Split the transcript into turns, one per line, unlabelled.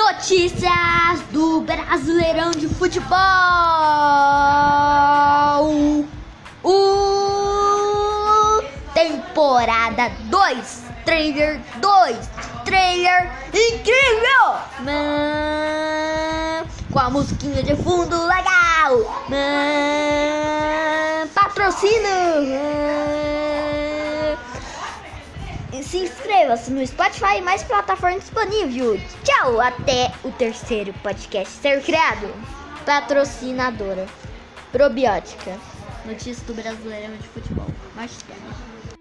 Notícias do Brasileirão de Futebol. O temporada 2, trailer 2, trailer incrível. Com a musiquinha de fundo legal. Patrocínio. Se inscreva-se no Spotify e mais plataformas disponíveis. Tchau, até o terceiro podcast ser criado. Patrocinadora Probiótica. Notícias do Brasileirão de Futebol. Tarde.